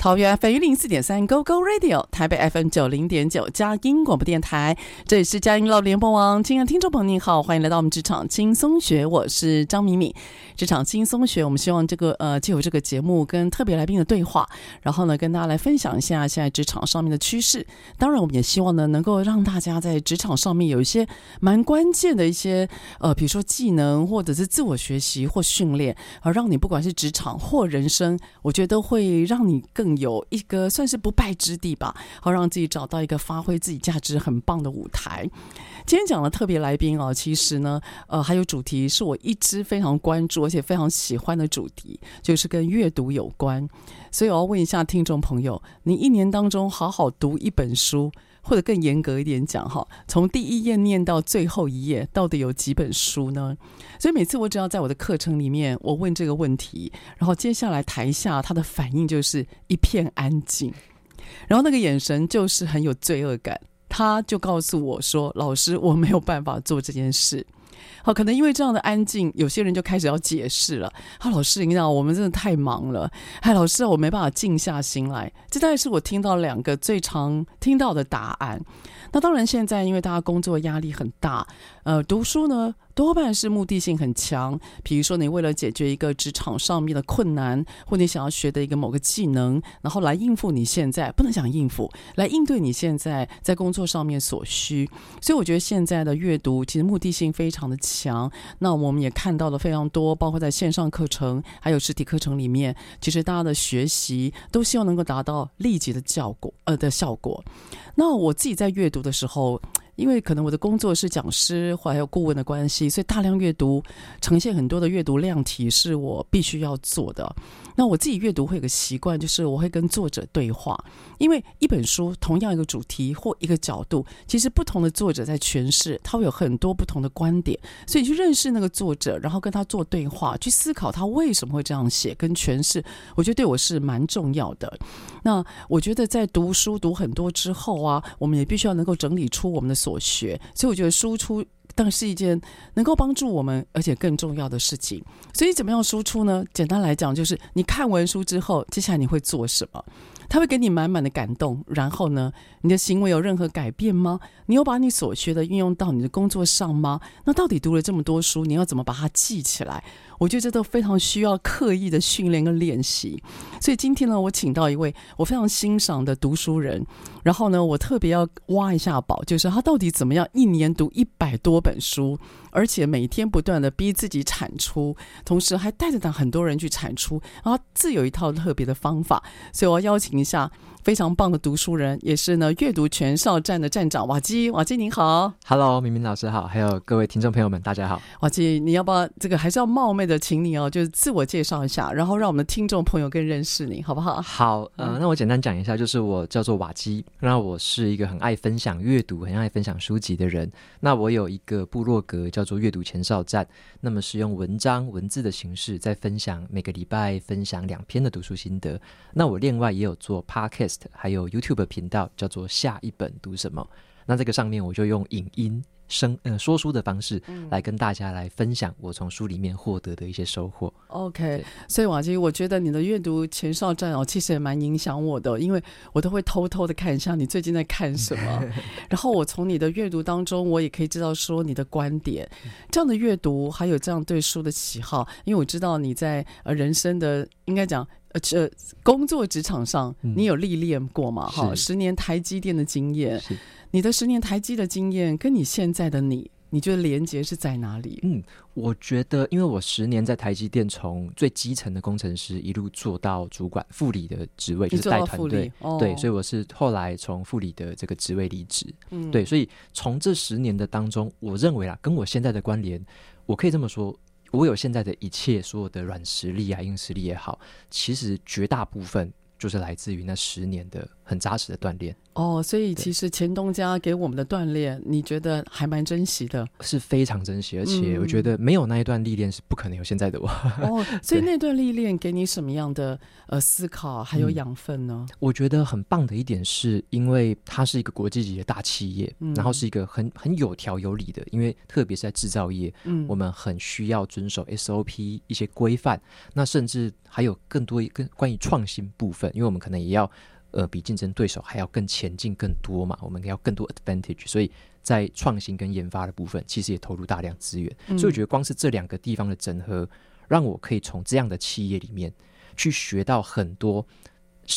桃园 FM 一零四点三 Go Go Radio，台北 FM 九零点九佳音广播电台，这里是佳音老联播网。亲爱的听众朋友，您好，欢迎来到我们职场轻松学，我是张敏敏。职场轻松学，我们希望这个呃，借由这个节目跟特别来宾的对话，然后呢，跟大家来分享一下现在职场上面的趋势。当然，我们也希望呢，能够让大家在职场上面有一些蛮关键的一些呃，比如说技能或者是自我学习或训练，而让你不管是职场或人生，我觉得会让你更。有一个算是不败之地吧，好让自己找到一个发挥自己价值很棒的舞台。今天讲的特别来宾啊，其实呢，呃，还有主题是我一直非常关注而且非常喜欢的主题，就是跟阅读有关。所以我要问一下听众朋友，你一年当中好好读一本书？或者更严格一点讲哈，从第一页念到最后一页，到底有几本书呢？所以每次我只要在我的课程里面，我问这个问题，然后接下来台下他的反应就是一片安静，然后那个眼神就是很有罪恶感，他就告诉我说：“老师，我没有办法做这件事。”好，可能因为这样的安静，有些人就开始要解释了。啊，老师，你知道我们真的太忙了。哎，老师，我没办法静下心来。这大概是我听到两个最常听到的答案。那当然，现在因为大家工作压力很大，呃，读书呢多半是目的性很强。比如说，你为了解决一个职场上面的困难，或你想要学的一个某个技能，然后来应付你现在不能讲应付，来应对你现在在工作上面所需。所以，我觉得现在的阅读其实目的性非常的强。那我们也看到了非常多，包括在线上课程还有实体课程里面，其实大家的学习都希望能够达到立即的效果，呃的效果。那我自己在阅读的时候，因为可能我的工作是讲师或还有顾问的关系，所以大量阅读，呈现很多的阅读量体是我必须要做的。那我自己阅读会有个习惯，就是我会跟作者对话，因为一本书同样一个主题或一个角度，其实不同的作者在诠释，他会有很多不同的观点，所以去认识那个作者，然后跟他做对话，去思考他为什么会这样写跟诠释，我觉得对我是蛮重要的。那我觉得在读书读很多之后啊，我们也必须要能够整理出我们的所学，所以我觉得输出。但是一件能够帮助我们，而且更重要的事情。所以，怎么样输出呢？简单来讲，就是你看完书之后，接下来你会做什么？他会给你满满的感动。然后呢，你的行为有任何改变吗？你有把你所学的运用到你的工作上吗？那到底读了这么多书，你要怎么把它记起来？我觉得这都非常需要刻意的训练跟练习。所以今天呢，我请到一位我非常欣赏的读书人。然后呢，我特别要挖一下宝，就是他到底怎么样一年读一百多本书，而且每天不断的逼自己产出，同时还带着他很多人去产出，然后自有一套特别的方法。所以我要邀请一下。非常棒的读书人，也是呢阅读全哨站的站长瓦基。瓦基您好，Hello，明明老师好，还有各位听众朋友们，大家好。瓦基，你要不要这个还是要冒昧的请你哦，就是自我介绍一下，然后让我们的听众朋友更认识你，好不好？好，呃，那我简单讲一下，就是我叫做瓦基，那我是一个很爱分享阅读、很爱分享书籍的人。那我有一个部落格叫做阅读前哨站，那么是用文章文字的形式在分享，每个礼拜分享两篇的读书心得。那我另外也有做 Podcast。还有 YouTube 频道叫做下一本读什么，那这个上面我就用影音声呃说书的方式来跟大家来分享我从书里面获得的一些收获。OK，所以瓦基，我觉得你的阅读前哨站哦，其实也蛮影响我的，因为我都会偷偷的看一下你最近在看什么，然后我从你的阅读当中，我也可以知道说你的观点，这样的阅读还有这样对书的喜好，因为我知道你在呃人生的应该讲。呃，这工作职场上，你有历练过吗？哈、嗯，十年台积电的经验，你的十年台积的经验，跟你现在的你，你觉得连接是在哪里？嗯，我觉得，因为我十年在台积电，从最基层的工程师一路做到主管副理的职位，就是带团队，哦、对，所以我是后来从副理的这个职位离职。嗯，对，所以从这十年的当中，我认为啊，跟我现在的关联，我可以这么说。我有现在的一切，所有的软实力啊、硬实力也好，其实绝大部分就是来自于那十年的很扎实的锻炼。哦，所以其实前东家给我们的锻炼，你觉得还蛮珍惜的？是非常珍惜，而且我觉得没有那一段历练是不可能有现在的我。哦，所以那段历练给你什么样的呃思考还有养分呢？嗯，我觉得很棒的一点是，因为它是一个国际级的大企业，嗯，然后是一个很很有条有理的，因为特别是在制造业，嗯，我们很需要遵守 SOP 一些规范，那甚至还有更多一个关于创新部分，因为我们可能也要。呃，比竞争对手还要更前进更多嘛，我们要更多 advantage，所以在创新跟研发的部分，其实也投入大量资源。嗯、所以我觉得光是这两个地方的整合，让我可以从这样的企业里面去学到很多，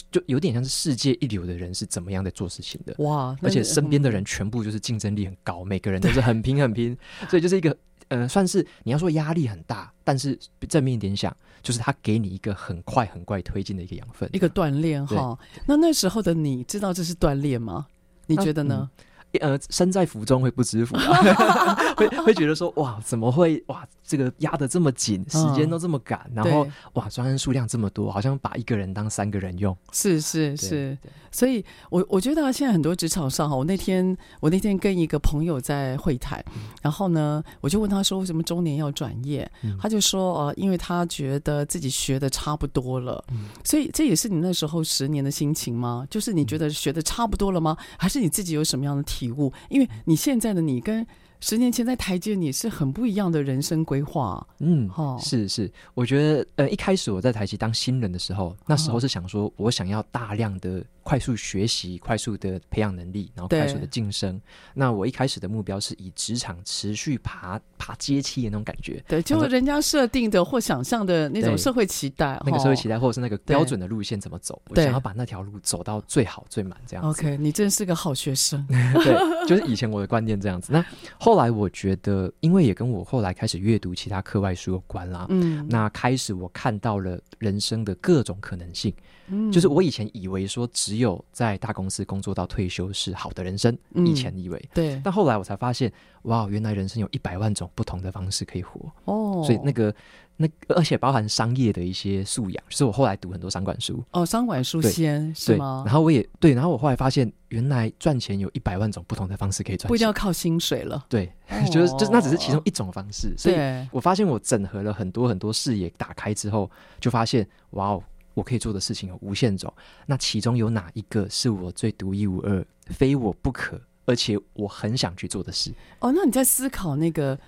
就有点像是世界一流的人是怎么样在做事情的。哇！而且身边的人全部就是竞争力很高，嗯、每个人都是很拼很拼，所以就是一个。呃，算是你要说压力很大，但是正面一点想，就是他给你一个很快很快推进的一个养分，一个锻炼哈。那那时候的你知道这是锻炼吗？你觉得呢？嗯呃，身在福中会不知福，啊，会会觉得说哇，怎么会哇，这个压得这么紧，时间都这么赶，嗯、然后哇，专案数量这么多，好像把一个人当三个人用。是是是，所以我我觉得现在很多职场上哈，我那天我那天跟一个朋友在会谈，嗯、然后呢，我就问他说为什么中年要转业，嗯、他就说呃，因为他觉得自己学的差不多了，嗯、所以这也是你那时候十年的心情吗？就是你觉得学的差不多了吗？还是你自己有什么样的体？礼物，因为你现在的你跟十年前在台阶，你是很不一样的人生规划。嗯，哦，是是，我觉得呃，一开始我在台积当新人的时候，那时候是想说，我想要大量的快速学习，快速的培养能力，然后快速的晋升。那我一开始的目标是以职场持续爬爬阶梯的那种感觉。对，就是人家设定的或想象的那种社会期待，那个社会期待，或者是那个标准的路线怎么走，我想要把那条路走到最好最满这样子。OK，你真是个好学生。对，就是以前我的观念这样子。那后来我觉得，因为也跟我后来开始阅读其他课外书有关啦。嗯，那开始我看到了人生的各种可能性。嗯，就是我以前以为说只有在大公司工作到退休是好的人生，嗯、以前以为对，但后来我才发现，哇，原来人生有一百万种不同的方式可以活哦。所以那个那而且包含商业的一些素养，就是我后来读很多商管书哦，商管书先对是吗？然后我也对，然后我后来发现，原来赚钱有一百万种不同的方式可以赚，不一定要靠薪水了。对，哦、就是就是那只是其中一种方式。所以我发现我整合了很多很多视野打开之后，就发现哇哦。我可以做的事情有无限种，那其中有哪一个是我最独一无二、非我不可，而且我很想去做的事？哦，那你在思考那个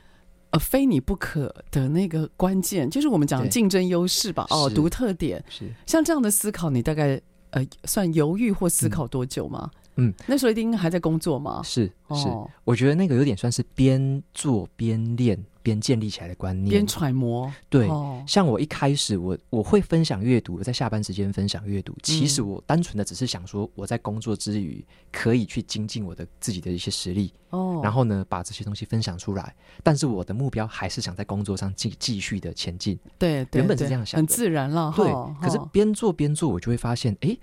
呃，非你不可的那个关键，就是我们讲竞争优势吧？哦，独特点是像这样的思考，你大概呃算犹豫或思考多久吗？嗯，那时候一定还在工作吗？是是，哦、我觉得那个有点算是边做边练。边建立起来的观念，边揣摩。对，哦、像我一开始我，我我会分享阅读，我在下班时间分享阅读。其实我单纯的只是想说，我在工作之余可以去精进我的自己的一些实力。哦，然后呢，把这些东西分享出来。但是我的目标还是想在工作上继继续的前进。对，对，原本是这样想，很自然了。对，哦、可是边做边做，我就会发现，哎。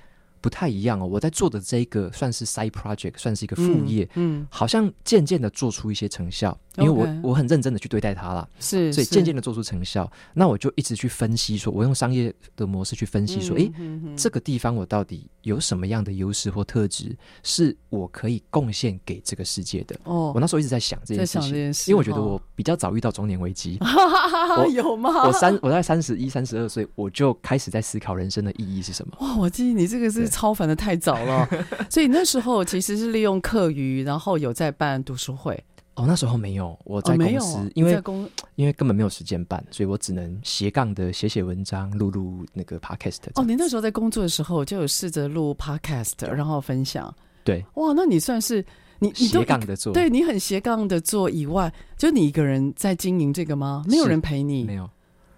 不太一样哦，我在做的这个算是 side project，算是一个副业，嗯，嗯，好像渐渐的做出一些成效，因为我.我很认真的去对待它了，是，所以渐渐的做出成效，那我就一直去分析说，说我用商业的模式去分析说，诶、这个地方我到底有什么样的优势或特质，是我可以贡献给这个世界的。哦，我那时候一直在想这件事情，事因为我觉得我比较早遇到中年危机，哦、我有吗？我三我在三十一、三十二岁，我就开始在思考人生的意义是什么。哇，我记得你这个是。超凡的太早了，所以那时候其实是利用课余，然后有在办读书会。哦，那时候没有，我在公司，有因为公因为根本没有时间办，所以我只能斜杠的写写文章，录录那个 podcast。哦，你那时候在工作的时候就有试着录 podcast，然后分享。对，哇，那你算是你你斜杠的做，对你很斜杠的做以外，就你一个人在经营这个吗？没有人陪你？没有。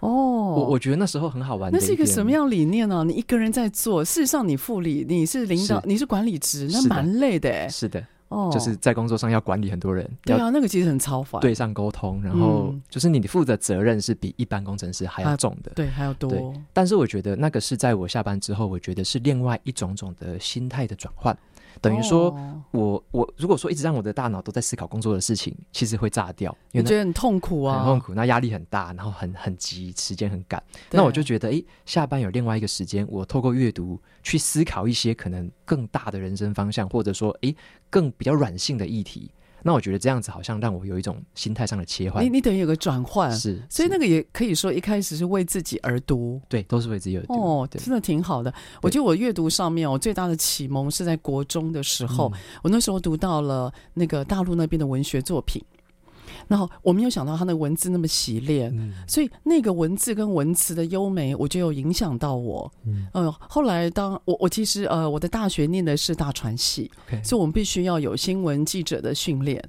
哦，我我觉得那时候很好玩。那是一个什么样理念呢、啊？你一个人在做，事实上你副理，你是领导，你是管理职，那蛮累的哎。是的，哦，就是在工作上要管理很多人。对啊，那个其实很超烦。对上沟通，然后就是你的负责责任是比一般工程师还要重的，对，还要多。但是我觉得那个是在我下班之后，我觉得是另外一种种的心态的转换。等于说我，我我如果说一直让我的大脑都在思考工作的事情，其实会炸掉，因为觉得很痛苦啊，很痛苦，那压力很大，然后很很急，时间很赶。那我就觉得，哎，下班有另外一个时间，我透过阅读去思考一些可能更大的人生方向，或者说，哎，更比较软性的议题。那我觉得这样子好像让我有一种心态上的切换。你你等于有个转换，是，所以那个也可以说一开始是为自己而读，对，都是为自己而读。哦，真的挺好的。我觉得我阅读上面，我最大的启蒙是在国中的时候，嗯、我那时候读到了那个大陆那边的文学作品。然后我没有想到他的文字那么洗练，嗯、所以那个文字跟文词的优美，我就有影响到我。嗯，呃，后来当我我其实呃我的大学念的是大传系.所以我们必须要有新闻记者的训练。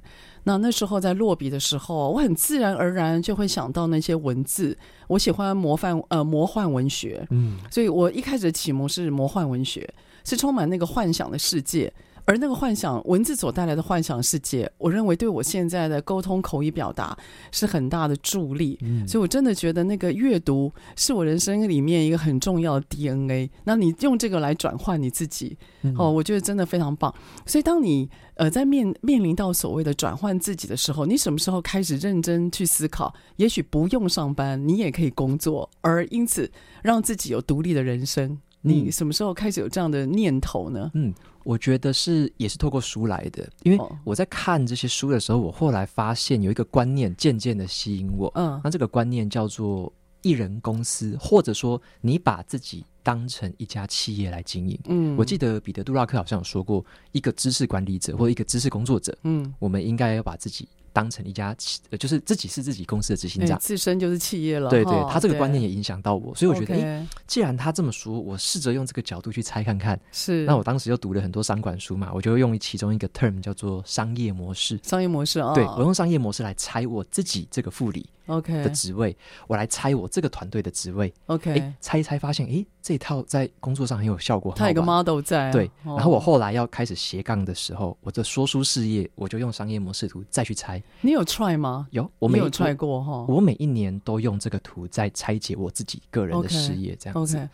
那那时候在落笔的时候，我很自然而然就会想到那些文字。我喜欢魔幻呃魔幻文学，嗯，所以我一开始的启蒙是魔幻文学，是充满那个幻想的世界。而那个幻想文字所带来的幻想世界，我认为对我现在的沟通口语表达是很大的助力。嗯，所以我真的觉得那个阅读是我人生里面一个很重要的 DNA。那你用这个来转换你自己，哦，我觉得真的非常棒。所以当你呃在面面临到所谓的转换自己的时候，你什么时候开始认真去思考？也许不用上班，你也可以工作，而因此让自己有独立的人生。你什么时候开始有这样的念头呢？嗯，我觉得是也是透过书来的，因为我在看这些书的时候，我后来发现有一个观念渐渐的吸引我。嗯，那这个观念叫做艺人公司，或者说你把自己当成一家企业来经营。嗯，我记得彼得·杜拉克好像有说过，一个知识管理者或一个知识工作者，嗯，我们应该要把自己。当成一家企，就是自己是自己公司的执行长，自身就是企业了。对对，他这个观念也影响到我，所以我觉得，哎，既然他这么说，我试着用这个角度去猜看看。是，那我当时又读了很多商管书嘛，我就用其中一个 term 叫做商业模式。商业模式啊，对，我用商业模式来猜我自己这个副理 OK 的职位，我来猜我这个团队的职位 OK，猜一猜发现，哎，这一套在工作上很有效果。他有个 model 在。对，然后我后来要开始斜杠的时候，我的说书事业，我就用商业模式图再去猜。你有 try 吗？有，我没有 try 过哈。我每一年都用这个图在拆解我自己个人的事业，这样子。Okay,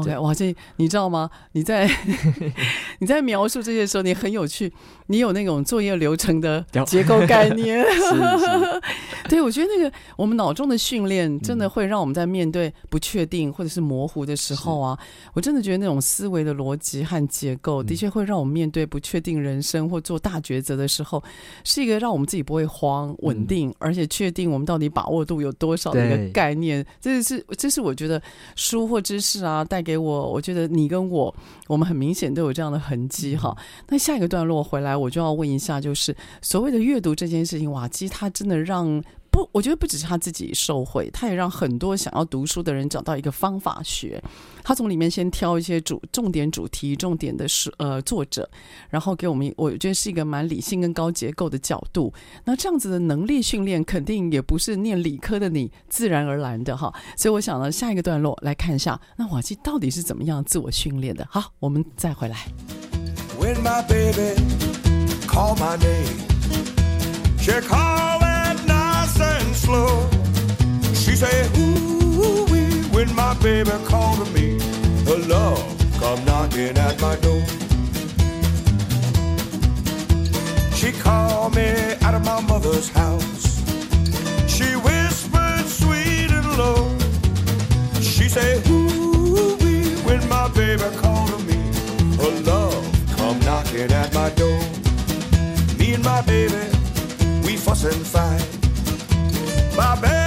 OK，哇，这你知道吗？你在 你在描述这些时候，你很有趣，你有那种作业流程的结构概念。对，我觉得那个我们脑中的训练，真的会让我们在面对不确定或者是模糊的时候啊，我真的觉得那种思维的逻辑和结构，的确会让我们面对不确定人生或做大抉择的时候，是一个让我们自己不会慌、稳定，而且确定我们到底把握度有多少的一个概念。这是这是我觉得书或知识啊。带给我，我觉得你跟我，我们很明显都有这样的痕迹哈。那下一个段落回来，我就要问一下，就是所谓的阅读这件事情，哇，其实它真的让。不，我觉得不只是他自己受惠，他也让很多想要读书的人找到一个方法学。他从里面先挑一些主重点主题、重点的书呃作者，然后给我们，我觉得是一个蛮理性跟高结构的角度。那这样子的能力训练，肯定也不是念理科的你自然而然的哈。所以我想呢，下一个段落来看一下，那瓦基到底是怎么样自我训练的？好，我们再回来。When my baby call my name, slow. She said, ooh, wee, when my baby called to me, her love come knocking at my door. She called me out of my mother's house. She whispered sweet and low. She said, ooh, wee, when my baby called to me, her love come knocking at my door. Me and my baby, we fuss and fight. Babel.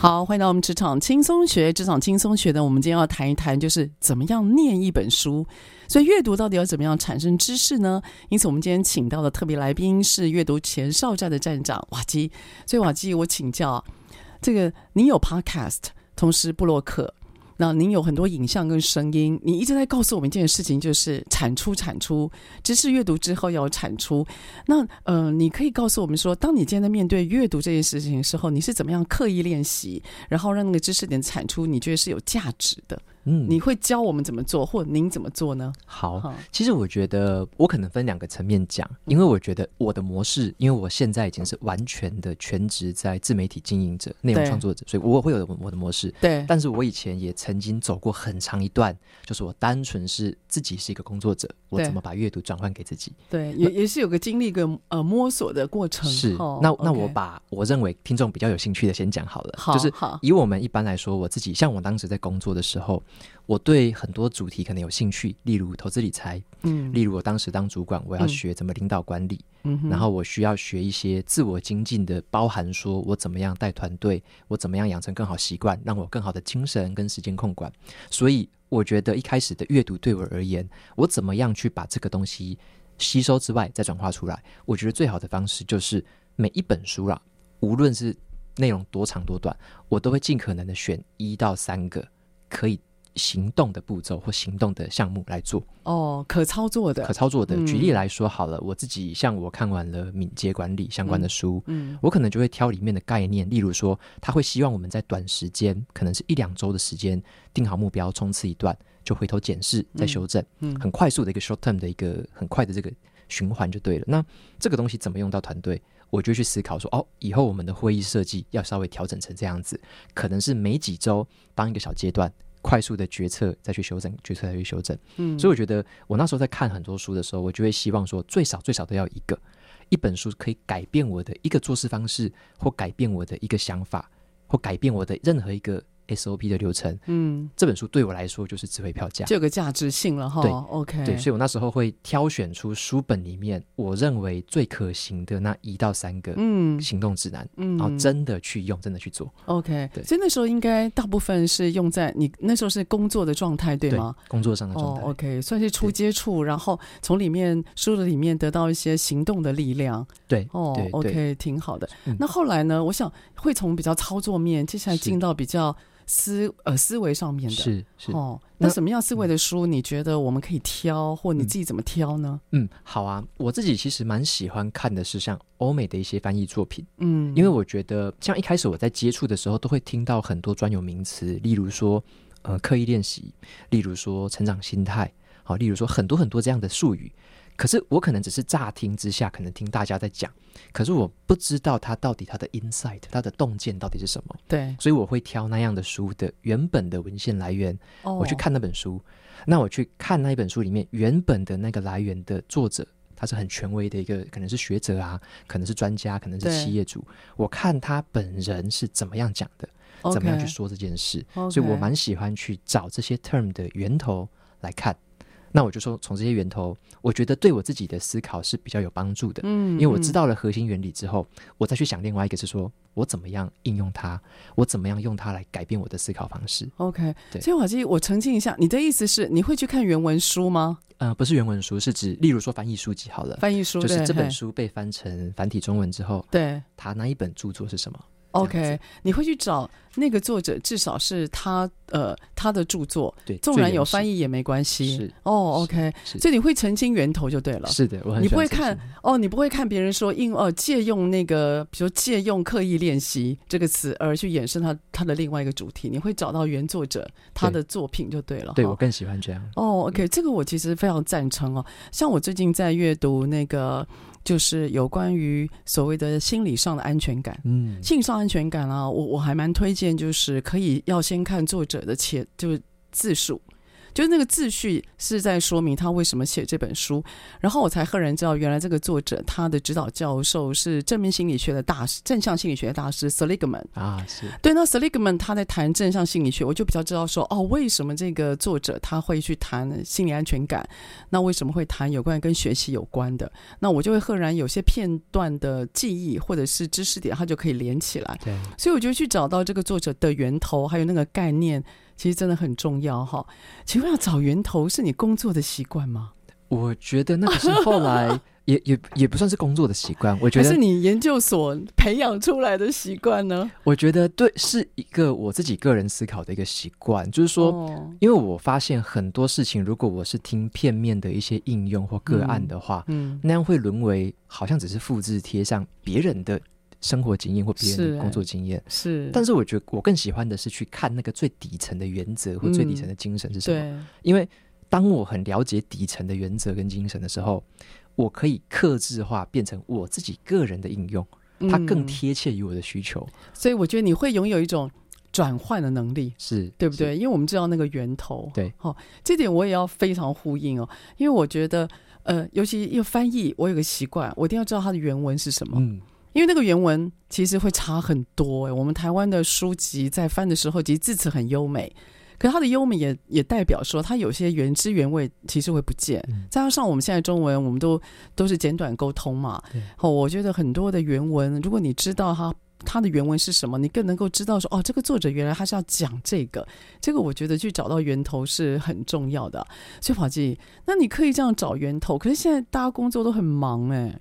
好，欢迎到我们职场轻松学。职场轻松学呢，我们今天要谈一谈，就是怎么样念一本书。所以阅读到底要怎么样产生知识呢？因此，我们今天请到的特别来宾是阅读前哨站的站长瓦基。所以，瓦基，我请教，这个你有 Podcast，同时布洛克。那您有很多影像跟声音，你一直在告诉我们一件事情，就是产出、产出知识阅读之后要有产出。那呃，你可以告诉我们说，当你今天在面对阅读这件事情的时候，你是怎么样刻意练习，然后让那个知识点产出，你觉得是有价值的？嗯，你会教我们怎么做，或您怎么做呢？好，其实我觉得我可能分两个层面讲，因为我觉得我的模式，因为我现在已经是完全的全职在自媒体经营者、内容创作者，所以我会有我的模式。对，但是我以前也曾经走过很长一段，就是我单纯是自己是一个工作者，我怎么把阅读转换给自己？对，也也是有个经历一个呃摸索的过程。是，那那我把我认为听众比较有兴趣的先讲好了，就是以我们一般来说，我自己像我当时在工作的时候。我对很多主题可能有兴趣，例如投资理财，嗯，例如我当时当主管，我要学怎么领导管理，嗯，然后我需要学一些自我精进的，包含说我怎么样带团队，我怎么样养成更好习惯，让我更好的精神跟时间控管。所以我觉得一开始的阅读对我而言，我怎么样去把这个东西吸收之外再转化出来，我觉得最好的方式就是每一本书啦，无论是内容多长多短，我都会尽可能的选一到三个可以。行动的步骤或行动的项目来做哦，可操作的，可操作的。举例来说好了，嗯、我自己像我看完了敏捷管理相关的书，嗯，嗯，我可能就会挑里面的概念，例如说，他会希望我们在短时间，可能是一两周的时间，定好目标，冲刺一段，就回头检视，再修正，嗯，嗯，很快速的一个 short term 的一个很快的这个循环就对了。那这个东西怎么用到团队？我就去思考说，哦，以后我们的会议设计要稍微调整成这样子，可能是每几周当一个小阶段。快速的决策再去修正，决策再去修正。嗯，所以我觉得我那时候在看很多书的时候，我就会希望说，最少最少都要一个，一本书可以改变我的一个做事方式，或改变我的一个想法，或改变我的任何一个。SOP 的流程，嗯，这本书对我来说就是智慧票价，就有个价值性了哈。对，OK，对，所以我那时候会挑选出书本里面我认为最可行的那一到三个，嗯，行动指南，嗯，然后真的去用，真的去做。OK，对，所以那时候应该大部分是用在你那时候是工作的状态，对吗？对，工作上的状态。Oh, OK，算是初接触，然后从里面书的里面得到一些行动的力量。对，哦，OK，挺好的。那后来呢？我想会从比较操作面，接下来进到比较。思呃思维上面的是是哦，那什么样思维的书你觉得我们可以挑，或你自己怎么挑呢？嗯，好啊，我自己其实蛮喜欢看的是像欧美的一些翻译作品，嗯，因为我觉得像一开始我在接触的时候，都会听到很多专有名词，例如说呃刻意练习，例如说成长心态，好，例如说很多很多这样的术语。可是我可能只是乍听之下，可能听大家在讲，可是我不知道他到底他的 insight，他的洞见到底是什么。对，所以我会挑那样的书的原本的文献来源，我去看那本书。那我去看那一本书里面原本的那个来源的作者，他是很权威的一个，可能是学者啊，可能是专家，可能是企业主。我看他本人是怎么样讲的，怎么样去说这件事。所以我蛮喜欢去找这些 term 的源头来看。那我就说，从这些源头，我觉得对我自己的思考是比较有帮助的。嗯，因为我知道了核心原理之后，我再去想另外一个是说，我怎么样应用它，我怎么样用它来改变我的思考方式。OK，对。所以瓦基，我澄清一下，你的意思是你会去看原文书吗？呃，不是原文书，是指例如说翻译书籍好了，翻译书就是这本书被翻成繁体中文之后，对，他那一本著作是什么？OK，你会去找那个作者，至少是他呃他的著作，对，纵然有翻译也没关系。是哦，OK，所以你会澄清源头就对了。是的，我很你不会看哦，你不会看别人说应哦借用那个，比如借用刻意练习这个词而去衍生他他的另外一个主题，你会找到原作者他的作品就对了。对，我更喜欢这样。哦，OK，这个我其实非常赞成哦。像我最近在阅读那个。就是有关于所谓的心理上的安全感，嗯，心理上安全感啊，我我还蛮推荐，就是可以要先看作者的前就是自述。就是那个自序是在说明他为什么写这本书，然后我才赫然知道，原来这个作者他的指导教授是正面心理学的大师，正向心理学的大师 Seligman 啊，是对。那 Seligman 他在谈正向心理学，我就比较知道说，哦，为什么这个作者他会去谈心理安全感？那为什么会谈有关跟学习有关的？那我就会赫然有些片段的记忆或者是知识点，他就可以连起来。对，所以我就去找到这个作者的源头，还有那个概念。其实真的很重要哈，请问要找源头是你工作的习惯吗？我觉得那个是后来 也也也不算是工作的习惯，我觉得是你研究所培养出来的习惯呢。我觉得对，是一个我自己个人思考的一个习惯，就是说，哦、因为我发现很多事情，如果我是听片面的一些应用或个案的话，嗯，嗯那样会沦为好像只是复制贴上别人的。生活经验或别人的工作经验是，是，但是我觉得我更喜欢的是去看那个最底层的原则或最底层的精神是什么。嗯、因为当我很了解底层的原则跟精神的时候，我可以克制化变成我自己个人的应用，它更贴切于我的需求。所以我觉得你会拥有一种转换的能力，是对不对？因为我们知道那个源头。对，好、哦，这点我也要非常呼应哦。因为我觉得，呃，尤其要翻译，我有个习惯，我一定要知道它的原文是什么。嗯。因为那个原文其实会差很多哎，我们台湾的书籍在翻的时候，其实字词很优美，可是它的优美也也代表说，它有些原汁原味其实会不见。再加上我们现在中文，我们都都是简短沟通嘛，哦，我觉得很多的原文，如果你知道它它的原文是什么，你更能够知道说，哦，这个作者原来他是要讲这个，这个我觉得去找到源头是很重要的。所以宝记，那你可以这样找源头，可是现在大家工作都很忙哎。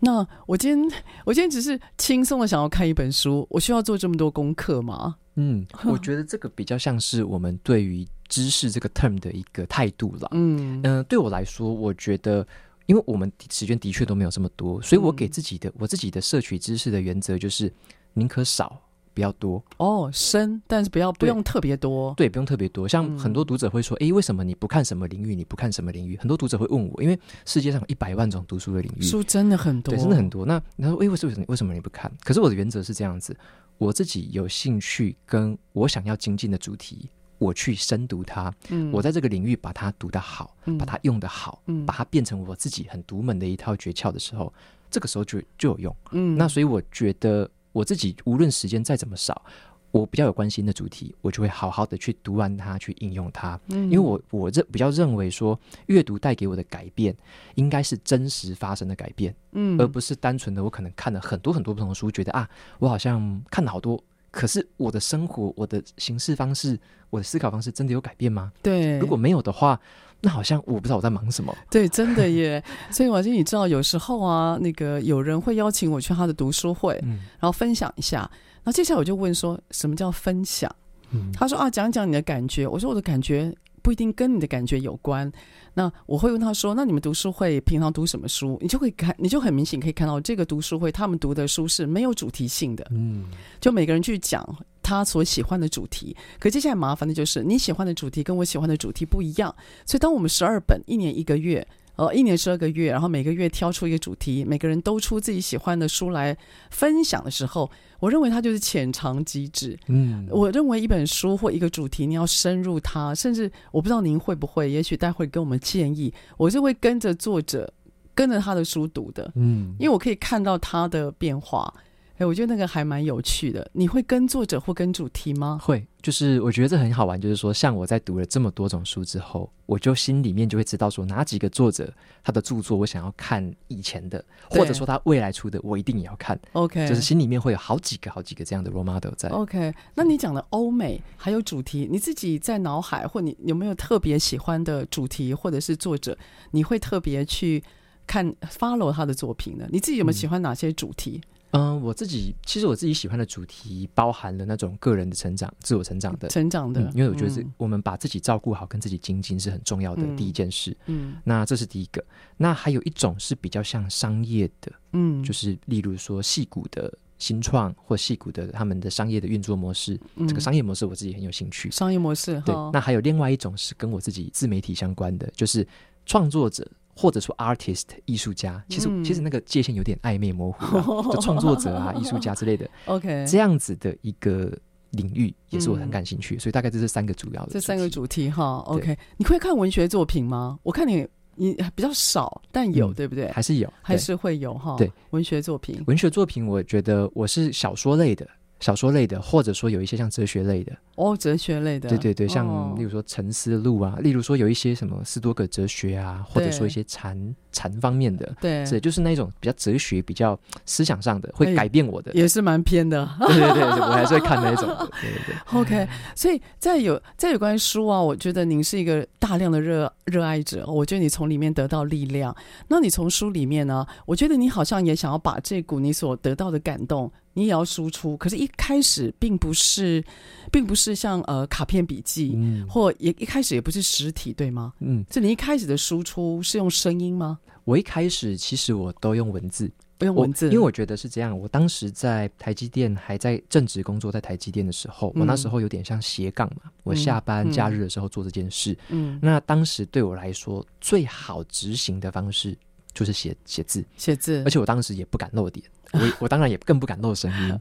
那我今天我今天只是轻松的想要看一本书，我需要做这么多功课吗？嗯，我觉得这个比较像是我们对于知识这个 term 的一个态度了。嗯嗯、呃，对我来说，我觉得，因为我们时间的确都没有这么多，所以我给自己的、嗯、我自己的摄取知识的原则就是宁可少。比较多哦，深，但是不要不用特别多，对，不用特别多。像很多读者会说，哎、嗯，为什么你不看什么领域？你不看什么领域？很多读者会问我，因为世界上有一百万种读书的领域，书真的很多，对，真的很多。那你说，哎，为什么为什么你不看？可是我的原则是这样子，我自己有兴趣跟我想要精进的主题，我去深读它。嗯，我在这个领域把它读得好，嗯、把它用得好，嗯，把它变成我自己很独门的一套诀窍的时候，这个时候就就有用。嗯，那所以我觉得我自己无论时间再怎么少。我比较有关心的主题，我就会好好的去读完它，去应用它。嗯，因为我我认比较认为说，阅读带给我的改变，应该是真实发生的改变，嗯，而不是单纯的我可能看了很多很多不同的书，觉得啊，我好像看了好多，可是我的生活、我的行事方式、我的思考方式真的有改变吗？对，如果没有的话，那好像我不知道我在忙什么。对，真的耶。所以瓦基，你知道有时候啊，那个有人会邀请我去他的读书会，嗯，然后分享一下。然后接下来我就问说，什么叫分享？嗯、他说啊，讲讲你的感觉。我说我的感觉不一定跟你的感觉有关。那我会问他说，那你们读书会平常读什么书？你就会看，你就很明显可以看到这个读书会他们读的书是没有主题性的。嗯，就每个人去讲他所喜欢的主题。可接下来麻烦的就是你喜欢的主题跟我喜欢的主题不一样。所以当我们十二本一年一个月。呃，一年十二个月，然后每个月挑出一个主题，每个人都出自己喜欢的书来分享的时候，我认为它就是浅尝即止。嗯，我认为一本书或一个主题，你要深入它，甚至我不知道您会不会，也许待会给我们建议，我是会跟着作者，跟着他的书读的。嗯，因为我可以看到他的变化。哎，我觉得那个还蛮有趣的。你会跟作者或跟主题吗？会，就是我觉得这很好玩。就是说，像我在读了这么多种书之后，我就心里面就会知道说哪几个作者他的著作我想要看以前的，或者说他未来出的我一定也要看。OK，就是心里面会有好几个、好几个这样的 role model 在。OK，那你讲的欧美还有主题，你自己在脑海或你有没有特别喜欢的主题或者是作者？你会特别去看 follow 他的作品呢？你自己有没有喜欢哪些主题？嗯嗯，我自己其实我自己喜欢的主题包含了那种个人的成长、自我成长的成长的、嗯，因为我觉得是我们把自己照顾好、跟自己精进是很重要的第一件事。嗯，嗯，那这是第一个。那还有一种是比较像商业的，嗯，就是例如说戏骨的新创或戏骨的他们的商业的运作模式，嗯，这个商业模式我自己很有兴趣。商业模式，对。那还有另外一种是跟我自己自媒体相关的，就是创作者。或者说，artist 艺术家，其实、嗯、其实那个界限有点暧昧模糊，就创作者啊、艺术家之类的。OK，这样子的一个领域也是我很感兴趣，所以大概这是三个主要的。这三个主题哈，OK，你会看文学作品吗？我看你你比较少，但有、嗯对不对？还是有，还是会有哈。对，文学作品，文学作品，我觉得我是小说类的。小说类的，或者说有一些像哲学类的哦，哲学类的，对对对，像哦例如说《沉思录》啊，例如说有一些什么斯多葛哲学啊，或者说一些禅禅方面的，对，是就是那种比较哲学、比较思想上的，会改变我的，也是蛮偏的。对对对，我还是会看那种，对对对。OK，所以在有在有关书啊，我觉得您是一个大量的热热爱者，我觉得你从里面得到力量。那你从书里面呢，我觉得你好像也想要把这股你所得到的感动。你也要输出，可是，一开始并不是，并不是像呃卡片笔记，嗯，或也一开始也不是实体，对吗？嗯，这你一开始的输出是用声音吗？我一开始其实我都用文字，不用文字，因为我觉得是这样。我当时在台积电还在正职工作，在台积电的时候，嗯、我那时候有点像斜杠嘛，我下班假日的时候做这件事。嗯，那当时对我来说最好执行的方式就是写写字，写字，而且我当时也不敢露脸。我 我当然也更不敢露声音，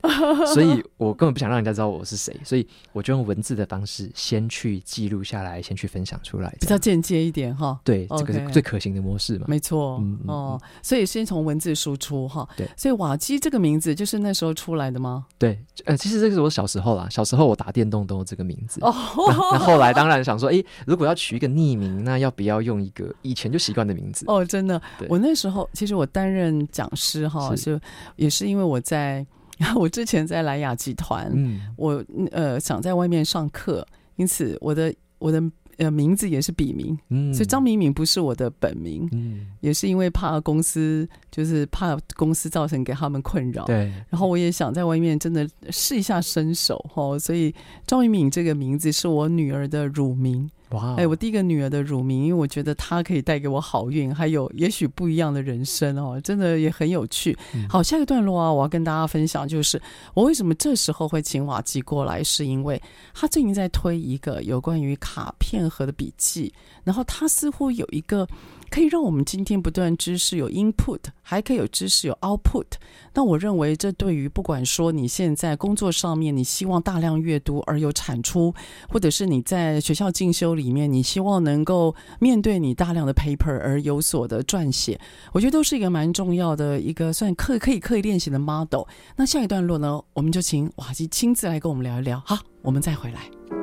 所以我根本不想让人家知道我是谁，所以我就用文字的方式先去记录下来，先去分享出来，比较间接一点哈。对这个是最可行的模式嘛。没错，哦，所以先从文字输出哈。对，所以瓦基这个名字就是那时候出来的吗？对，呃，其实这个是我小时候啦，小时候我打电动都有这个名字。哦，那后来当然想说，哎，如果要取一个匿名，那要不要用一个以前就习惯的名字？哦，真的，对我那时候其实我担任讲师哈，是就也是因为我在。在，我之前在莱雅集团，嗯，我呃想在外面上课，因此我的我的呃名字也是笔名，嗯，所以张敏敏不是我的本名，嗯，也是因为怕公司就是怕公司造成给他们困扰，对，然后我也想在外面真的试一下身手哈，所以张敏敏这个名字是我女儿的乳名。哇！哎，我第一个女儿的乳名，因为我觉得她可以带给我好运，还有也许不一样的人生哦，真的也很有趣。嗯、好，下一个段落啊，我要跟大家分享，就是我为什么这时候会请瓦吉过来，是因为他最近在推一个有关于卡片盒的笔记，然后他似乎有一个。可以让我们今天不断知识有 input，还可以有知识有 output。那我认为这对于不管说你现在工作上面，你希望大量阅读而有产出，或者是你在学校进修里面，你希望能够面对你大量的 paper 而有所的撰写，我觉得都是一个蛮重要的一个算刻可以刻意练习的 model。那下一段落呢，我们就请瓦基亲自来跟我们聊一聊。好，我们再回来。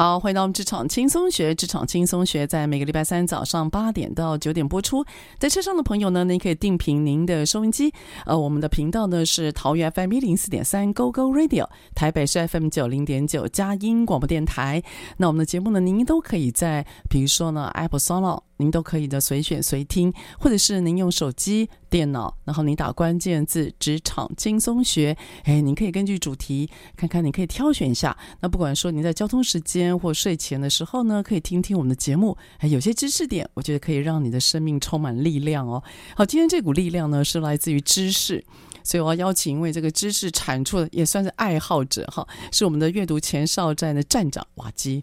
好，欢迎到我们职场轻松学。职场轻松学在每个礼拜三早上八点到九点播出。在车上的朋友呢，您可以定频您的收音机。呃，我们的频道呢是桃园 FM 一零四点三 Go Go Radio，台北是 FM 九零点九佳音广播电台。那我们的节目呢，您都可以在，比如说呢，Apple Solo。您都可以的随选随听，或者是您用手机、电脑，然后您打关键字“职场轻松学”，哎，您可以根据主题看看，你可以挑选一下。那不管说您在交通时间或睡前的时候呢，可以听听我们的节目，哎，有些知识点，我觉得可以让你的生命充满力量哦。好，今天这股力量呢是来自于知识，所以我要邀请一位这个知识产出的也算是爱好者哈，是我们的阅读前哨站的站长瓦基。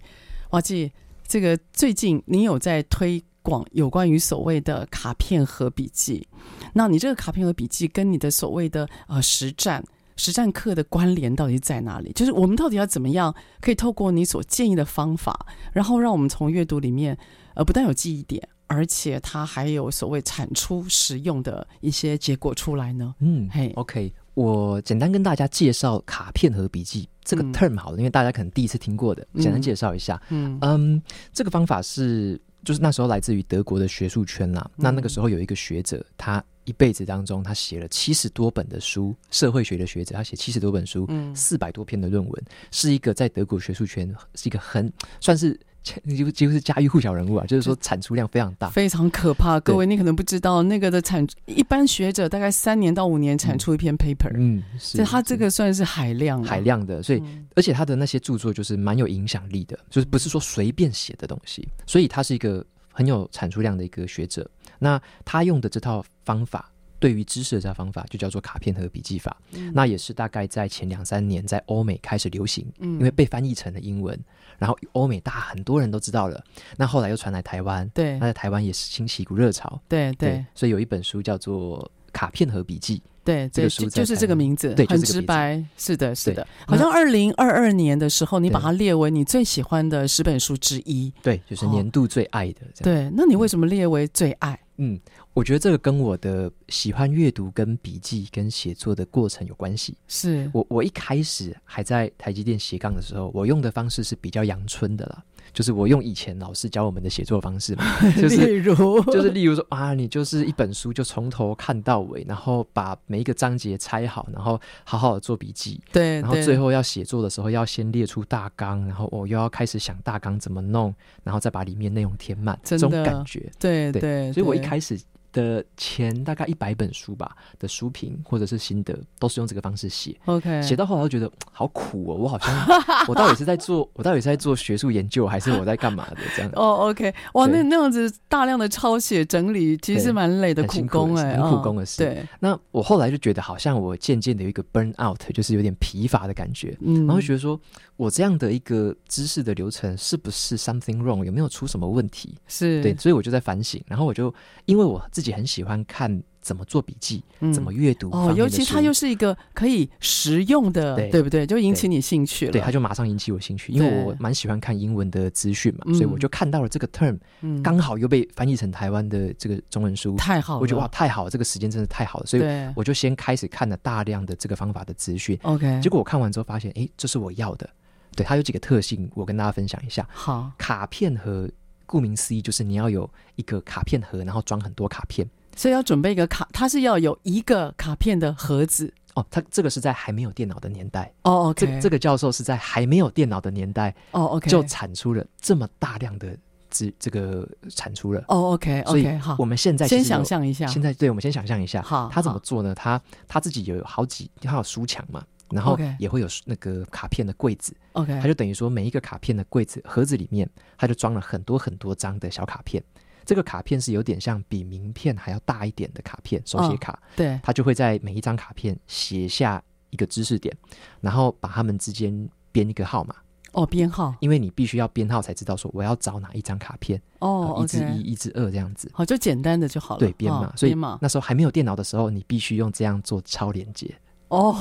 瓦基，这个最近你有在推广有关于所谓的卡片和笔记。那你这个卡片和笔记跟你的所谓的呃实战实战课的关联到底在哪里？就是我们到底要怎么样可以透过你所建议的方法，然后让我们从阅读里面呃不但有记忆点，而且它还有所谓产出实用的一些结果出来呢？嗯，嘿，OK。我简单跟大家介绍卡片和笔记这个 term 好了，嗯、因为大家可能第一次听过的，简单介绍一下。嗯嗯，这个方法是就是那时候来自于德国的学术圈啦。嗯、那那个时候有一个学者，他一辈子当中他写了七十多本的书，社会学的学者，他写七十多本书，四百多篇的论文，是一个在德国学术圈是一个很算是。几乎几乎是家喻户晓人物啊，就是说产出量非常大，非常可怕。各位，你可能不知道，那个的产一般学者大概三年到五年产出一篇 paper，嗯，所以他这个算是海量海量的，所以而且他的那些著作就是蛮有影响力的，就是不是说随便写的东西，所以他是一个很有产出量的一个学者。那他用的这套方法。对于知识的这方法就叫做卡片和笔记法，嗯、那也是大概在前两三年在欧美开始流行，嗯、因为被翻译成了英文，然后欧美大很多人都知道了。那后来又传来台湾，对，那在台湾也是兴起一股热潮，对对，对，所以有一本书叫做《卡片和笔记》，对，这个书就是这个名字，对，很直白，是的，是的。好像二零二二年的时候，你把它列为你最喜欢的十本书之一，对，就是年度最爱的。对，那你为什么列为最爱？嗯。我觉得这个跟我的喜欢阅读、跟笔记、跟写作的过程有关系。是我，我一开始还在台积电斜杠的时候，我用的方式是比较阳春的啦，就是我用以前老师教我们的写作方式嘛，就是例如，就是例如说啊，你就是一本书就从头看到尾，然后把每一个章节拆好，然后好好的做笔记。对，然后最后要写作的时候，要先列出大纲，然后我又要开始想大纲怎么弄，然后再把里面内容填满，这种感觉。对对，对，所以我一开始。的前大概一百本书吧的书评或者是心得，都是用这个方式写。OK，写到后来就觉得好苦哦，我好像 我到底是在做，我到底是在做学术研究，还是我在干嘛的这样？哦，OK，哇，那那样子大量的抄写整理，其实是蛮累的苦工哎，很苦工的事。对，那我后来就觉得，好像我渐渐的有一个 burn out，就是有点疲乏的感觉。嗯，然后觉得说我这样的一个知识的流程是不是 something wrong？有没有出什么问题？是对，所以我就在反省。然后我就因为我自己。很喜欢看怎么做笔记，嗯、怎么阅读哦，尤其它又是一个可以实用的，对，对不对？就引起你兴趣了。对，它就马上引起我兴趣，因为我蛮喜欢看英文的资讯嘛，所以我就看到了这个 term，嗯、刚好又被翻译成台湾的这个中文书，太好了，我觉得哇，太好了，这个时间真的太好了，所以我就先开始看了大量的这个方法的资讯。OK，结果我看完之后发现，哎，这是我要的。对，它有几个特性，我跟大家分享一下。好，卡片盒，顾名思义就是你要有一个卡片盒，然后装很多卡片。所以要准备一个卡，它是要有一个卡片的盒子哦。它这个是在还没有电脑的年代哦。OK，这这个教授是在还没有电脑的年代哦。OK，就产出了这么大量的这这个产出了哦。，OK，OK，好，我们现在先想象一下，现在对，我们先想象一下，好，他怎么做呢？他他自己有好几，他有书墙嘛，然后也会有那个卡片的柜子。OK，它就等于说每一个卡片的柜子盒子里面，它就装了很多很多张的小卡片。这个卡片是有点像比名片还要大一点的卡片，手写卡。哦、对，它就会在每一张卡片写下一个知识点，然后把它们之间编一个号码。哦，编号，因为你必须要编号才知道说我要找哪一张卡片。哦，一至一，一至二这样子。好，就简单的就好了。对，编码。哦、所以那时候还没有电脑的时候，你必须用这样做超连接。哦，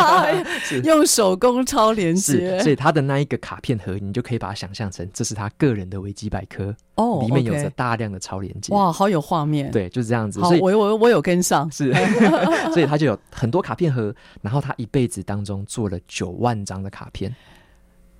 是用手工超连接，是，所以他的那一个卡片盒，你就可以把它想象成这是他个人的维基百科哦，里面有着大量的超连接。哇，好有画面。对，就是这样子。所以我我我有跟上，是，所以他就有很多卡片盒，然后他一辈子当中做了九万张的卡片，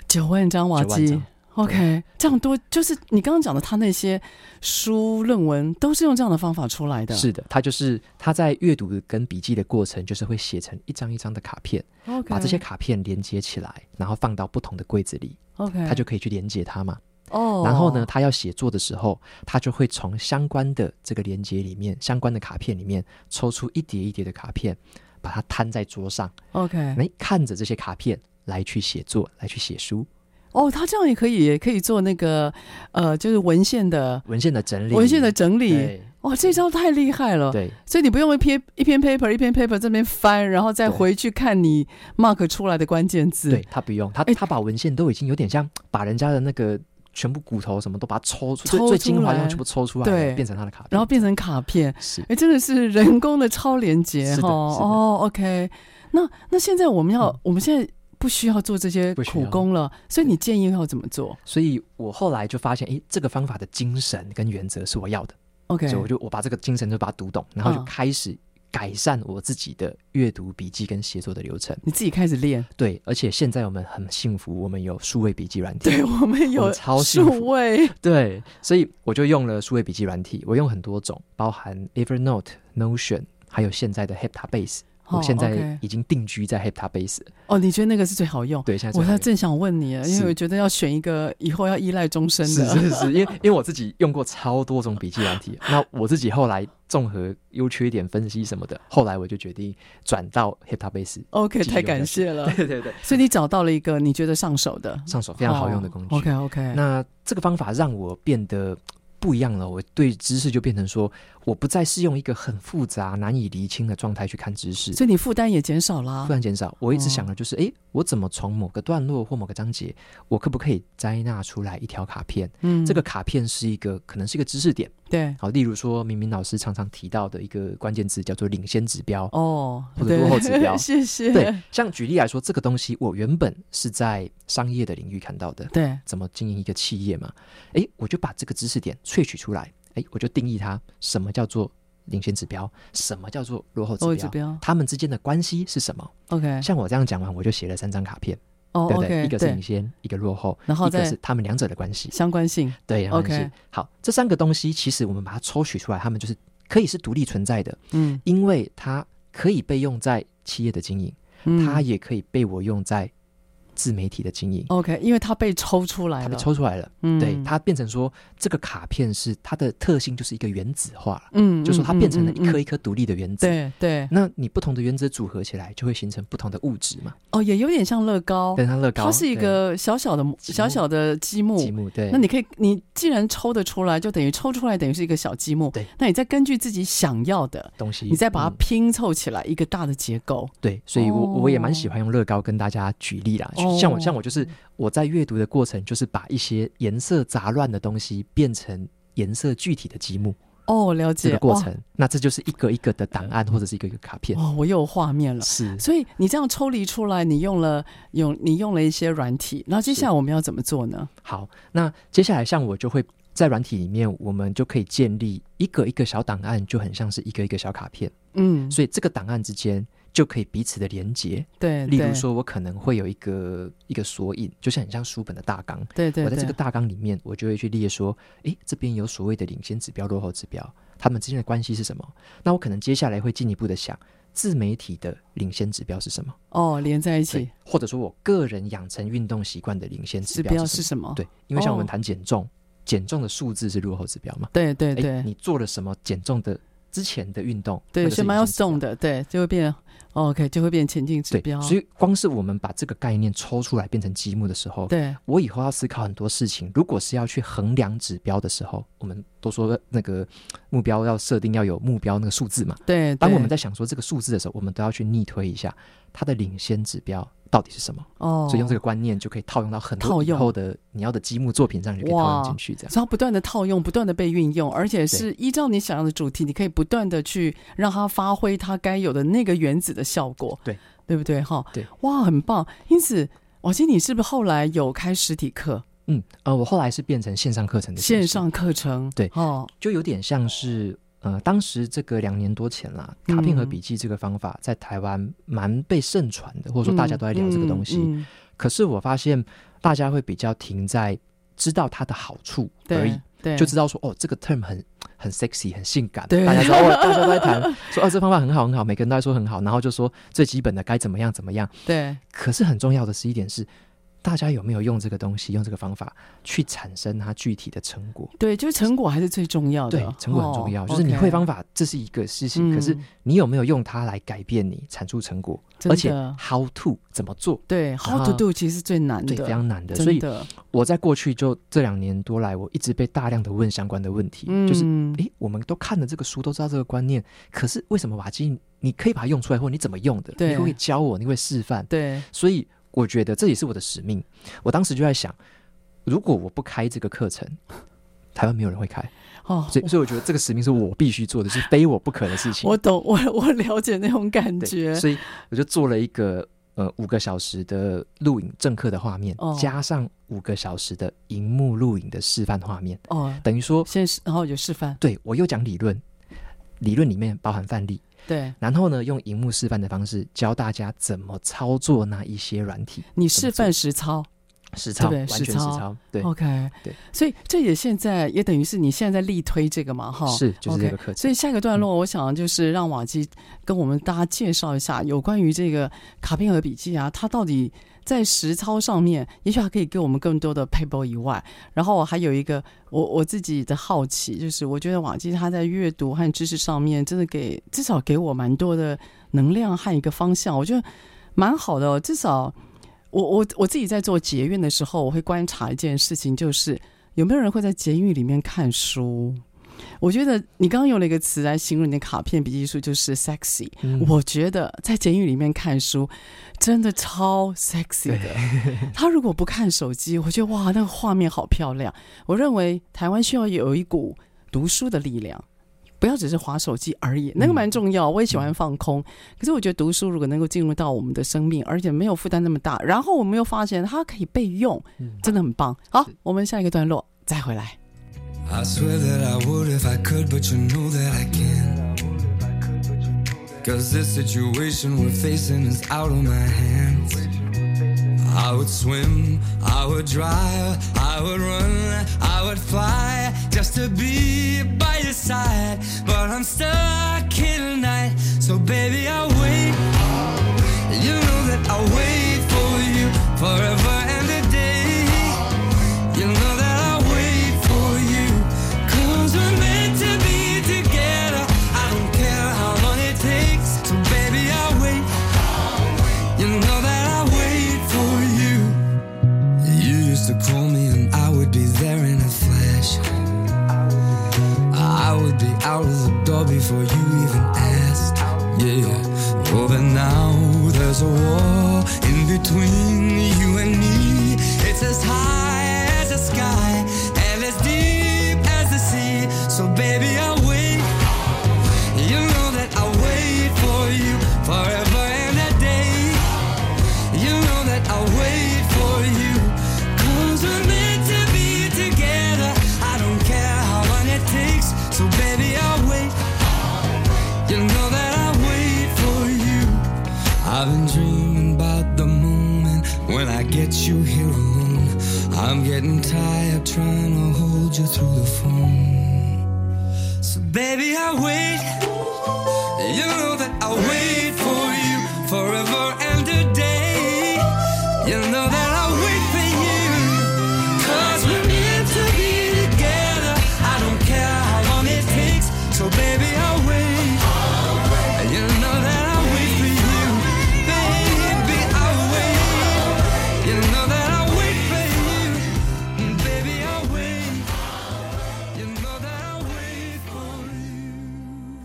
九万张瓦基。OK，这样多就是你刚刚讲的，他那些书论文都是用这样的方法出来的。是的，他就是他在阅读跟笔记的过程，就是会写成一张一张的卡片.把这些卡片连接起来，然后放到不同的柜子里。OK，他就可以去连接它嘛。哦，oh. 然后呢，他要写作的时候，他就会从相关的这个连接里面，相关的卡片里面抽出一叠一叠的卡片，把它摊在桌上。OK，来看着这些卡片来去写作，来去写书。哦，他这样也可以，也可以做那个，呃，就是文献的文献的整理，文献的整理。对哇，这招太厉害了。对，所以你不用一篇一篇 paper 一篇 paper 这边翻，然后再回去看你 mark 出来的关键字。对，他不用，他他把文献都已经有点像把人家的那个全部骨头什么都把它抽出，最最精华的全部抽出来，对变成他的卡片，然后变成卡片，是哎，真的是人工的超连接哈。是的哦，OK，那那现在我们要，嗯我们现在不需要做这些苦工了，所以你建议要怎么做所以我后来就发现，哎，这个方法的精神跟原则是我要的，？OK，所以我就我把这个精神就把它读懂，然后就嗯开始改善我自己的阅读笔记跟写作的流程。你自己开始练。对，而且现在我们很幸福，我们有数位笔记软体。对，我们我有们超数位，对，所以我就用了数位笔记软体，我用很多种，包含 Evernote、Notion，还有现在的 Heptabase。哦我现在已经定居在 Heptabase。哦，你觉得那个是最好用？对，现在我最好用才正想问你啊，因为我觉得要选一个以后要依赖终身的。是是，因为因为我自己用过超多种笔记软体，那我自己后来综合优缺点分析什么的，后来我就决定转到 Heptabase。OK，太感谢了。对对对，所以你找到了一个你觉得上手的、上手非常好用的工具。OK OK，那这个方法让我变得不一样了，我对知识就变成说，我不再是用一个很复杂、难以厘清的状态去看知识，所以你负担也减少了，负担减少。我一直想的就是，哎、我怎么从某个段落或某个章节，我可不可以摘纳出来一条卡片？嗯这个卡片是一个可能是一个知识点，对好，例如说明明老师常常提到的一个关键字叫做领先指标。哦，或者落后指标 谢谢。对，像举例来说，这个东西我原本是在商业的领域看到的，对怎么经营一个企业嘛？诶，我就把这个知识点萃取出来，诶，我就定义它什么叫做领先指标，什么叫做落后指标，落后指标它们之间的关系是什么？OK，像我这样讲完，我就写了三张卡片，哦对不对？一个是领先，一个落后，然后一个是他们两者的关系。相关性。对，OK。是好，这三个东西其实我们把它抽取出来，它们就是可以是独立存在的，嗯。因为它可以被用在企业的经营，嗯。它也可以被我用在自媒体的经营。OK，因为它被抽出来了它被，抽出来了，嗯对，它变成说这个卡片是它的特性就是一个原子化了，嗯，就说它变成了一颗一颗独立的原子。对对那你不同的原子组合起来，就会形成不同的物质嘛？哦，也有点像乐高，对它乐高，它是一个小小的小小的积木积木，对。那你可以，你既然抽得出来，就等于抽出来等于是一个小积木。对，那你再根据自己想要的，东西，你再把它嗯拼凑起来一个大的结构。对，所以我哦我也蛮喜欢用乐高跟大家举例啦。哦像我像我就是我在阅读的过程，就是把一些颜色杂乱的东西变成颜色具体的积木，哦，了解这个过程，那这就是一个一个的档案或者是一个一个卡片。哦，我又有画面了。是所以你这样抽离出来，你用了用你用了一些软体，然后接下来我们要怎么做呢？好，那接下来像我就会在软体里面，我们就可以建立一个一个小档案，就很像是一个一个小卡片，嗯，所以这个档案之间就可以彼此的连接。对，例如说，我可能会有一个一个索引，就像很像书本的大纲。对对对我在这个，大纲里面，我就会去列说，诶，这边有所谓的领先指标、落后指标，他们之间的关系是什么？那我可能接下来会进一步的想，自媒体的领先指标是什么？哦，连在一起，，或者说我个人养成运动习惯的领先指指标标是什么么？？对，因为像我们哦谈减重，减重的数字是落后指标嘛？对对对你做了什么减重的之前的运动？对，那个是蛮要送的，对，就会变哦 OK，就会变前进指对标。，所以光是我们把这个概念抽出来变成积木的时候，对我以后要思考很多事情。如果是要去衡量指标的时候，我们都说那个目标要设定要有目标那个数字嘛。对，当我们在想说这个数字的时候，我们都要去逆推一下它的领先指标到底是什么。哦，所以用这个观念就可以套用到很套多以用后的你要的积木作品上，就可以套用进去。这样。然后不断的套用，不断的被运用，而且是依照你想要的主题，你可以不断的去让它发挥它该有的那个原子的效果，对。对不对？哈，对，哇，很棒。因此，瓦基，你是不是后来有开实体课、嗯呃，我后来是变成线上课程的线上课程？对。哦，就有点像是呃，当时这个两年多前啦，卡片和笔记这个方法在台湾蛮被盛传的，或者说大家都在聊这个东西。嗯嗯可是我发现大家会比较停在知道它的好处而已对，，对，就知道说哦，这个 term 很很 sexy 很性感，对大家说哦，大家都在谈 说哦，这方法很好很好，每个人都在说很好，然后就说最基本的该怎么样怎么样。对可是很重要的是一点是，大家有没有用这个东西，用这个方法去产生它具体的成果？对，就是成果还是最重要的，对，成果很重要。哦就是你会方法，这是一个事情，嗯可是你有没有用它来改变你，产出成果？而且 how to 怎么做？对，how to do 其实是最难的对，非常难的。所以我在过去就这两年多来，我一直被大量的问相关的问题，嗯，就是诶，我们都看了这个书，都知道这个观念，可是为什么瓦基你可以把它用出来，或你怎么用的？对你会不会教我？你会示范？对，所以我觉得这也是我的使命。我当时就在想，如果我不开这个课程，台湾没有人会开。哦，所以所以我觉得这个使命是我必须做的，是非我不可的事情。我懂，我 我了解那种感觉。所以我就做了一个呃五个小时的录影正课的画面，哦、加上五个小时的荧幕录影的示范画面。哦，等于说先是然后有示范。对，我又讲理论，理论里面包含范例。对，然后呢，用荧幕示范的方式教大家怎么操作那一些软体。你示范实操，实操，对，完全实操。对，OK，对。所以这也现在也等于是你现在在力推这个嘛，哈，是，就是这个课程。Okay, 所以下一个段落，我想就是让瓦基跟我们大家介绍一下有关于这个卡片和笔记啊，它到底。在实操上面，也许还可以给我们更多的撇步以外，然后还有一个我我自己的好奇，就是我觉得瓦基他在阅读和知识上面，真的给至少给我蛮多的能量和一个方向，我觉得蛮好的。至少我我我自己在做捷运的时候，我会观察一件事情，就是有没有人会在捷运里面看书。我觉得你刚刚用了一个词来形容你的卡片笔记书，就是 sexy。嗯。我觉得在监狱里面看书真的超 sexy 的。他如果不看手机，我觉得哇，那个画面好漂亮。我认为台湾需要有一股读书的力量，不要只是划手机而已，那个蛮重要。我也喜欢放空，可是我觉得读书如果能够进入到我们的生命，而且没有负担那么大，然后我们又发现它可以备用，真的很棒。好，我们下一个段落再回来。I swear that I would if I could, but you know that I can't. Cause this situation we're facing is out of my hands. I would swim, I would drive, I would run, I would fly just to be by your side. But I'm stuck here tonight, so baby, I'll wait. You know that I'll wait for you forever out of the door before you even asked. Yeah, oh, but now there's a wall in between you and me. It's as high trying to hold you through the phone. So, baby, I'll wait. You know that I'll wait for you forever and a day.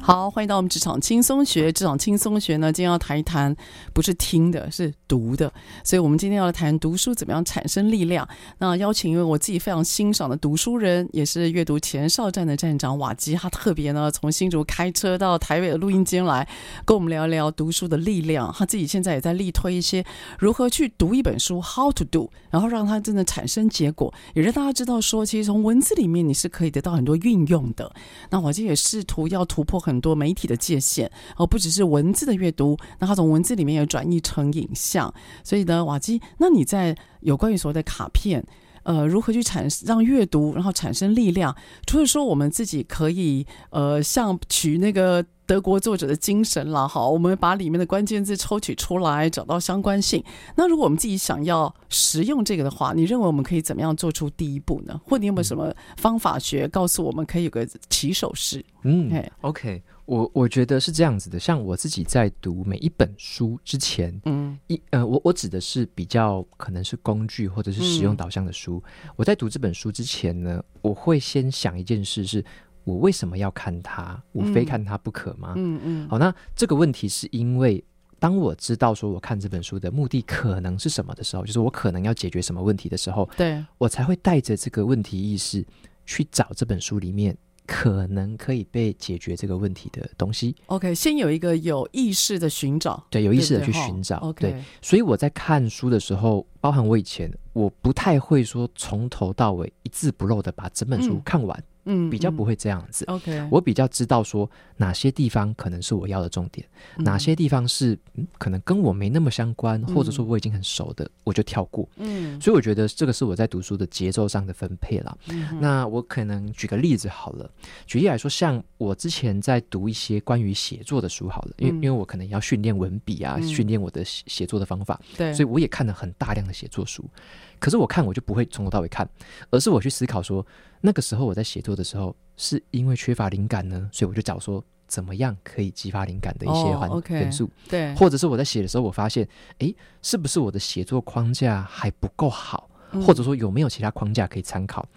好，欢迎到我们职场轻松学。职场轻松学呢，今天要谈一谈，不是听的，是读的。所以，我们今天要来谈读书怎么样产生力量。那邀请一位我自己非常欣赏的读书人，也是阅读前哨站的站长瓦基，他特别呢从新竹开车到台北的录音间来，跟我们聊一聊读书的力量。他自己现在也在力推一些如何去读一本书，How to do，然后让它真的产生结果，也让大家知道说，其实从文字里面你是可以得到很多运用的。那瓦基也试图要突破很很多媒体的界限，而不只是文字的阅读，那他从文字里面也转译成影像。所以呢，瓦基，那你在有关于所谓的卡片，呃，如何去产让阅读然后产生力量？除了说我们自己可以呃，像取那个德国作者的精神了，好，我们把里面的关键字抽取出来，找到相关性。那如果我们自己想要实用这个的话，你认为我们可以怎么样做出第一步呢？或你有没有什么方法学告诉我们可以有个起手式？嗯，OK。我我觉得是这样子的，像我自己在读每一本书之前，嗯，一呃，我我指的是比较可能是工具或者是使用导向的书。嗯、我在读这本书之前呢，我会先想一件事是：是我为什么要看它？我非看它不可吗？嗯嗯。好，那这个问题是因为当我知道说我看这本书的目的可能是什么的时候，就是我可能要解决什么问题的时候，对，我才会带着这个问题意识去找这本书里面可能可以被解决这个问题的东西。OK，先有一个有意识的寻找，对，有意识的去寻找。对，对，对，所以我在看书的时候，包含我以前，我不太会说从头到尾一字不漏的把整本书看完。嗯嗯，比较不会这样子。OK，我比较知道说哪些地方可能是我要的重点，嗯、哪些地方是、嗯、可能跟我没那么相关，或者说我已经很熟的，我就跳过。嗯，所以我觉得这个是我在读书的节奏上的分配了。嗯，那我可能举个例子好了，举例来说，像我之前在读一些关于写作的书好了，因为、嗯、因为我可能要训练文笔啊，训练我的写作的方法，对，所以我也看了很大量的写作书。可是我看我就不会从头到尾看，而是我去思考说，那个时候我在写作的时候，是因为缺乏灵感呢，所以我就找说怎么样可以激发灵感的一些环、oh, 元素，对，或者是我在写的时候，我发现，哎，是不是我的写作框架还不够好，嗯、或者说有没有其他框架可以参考？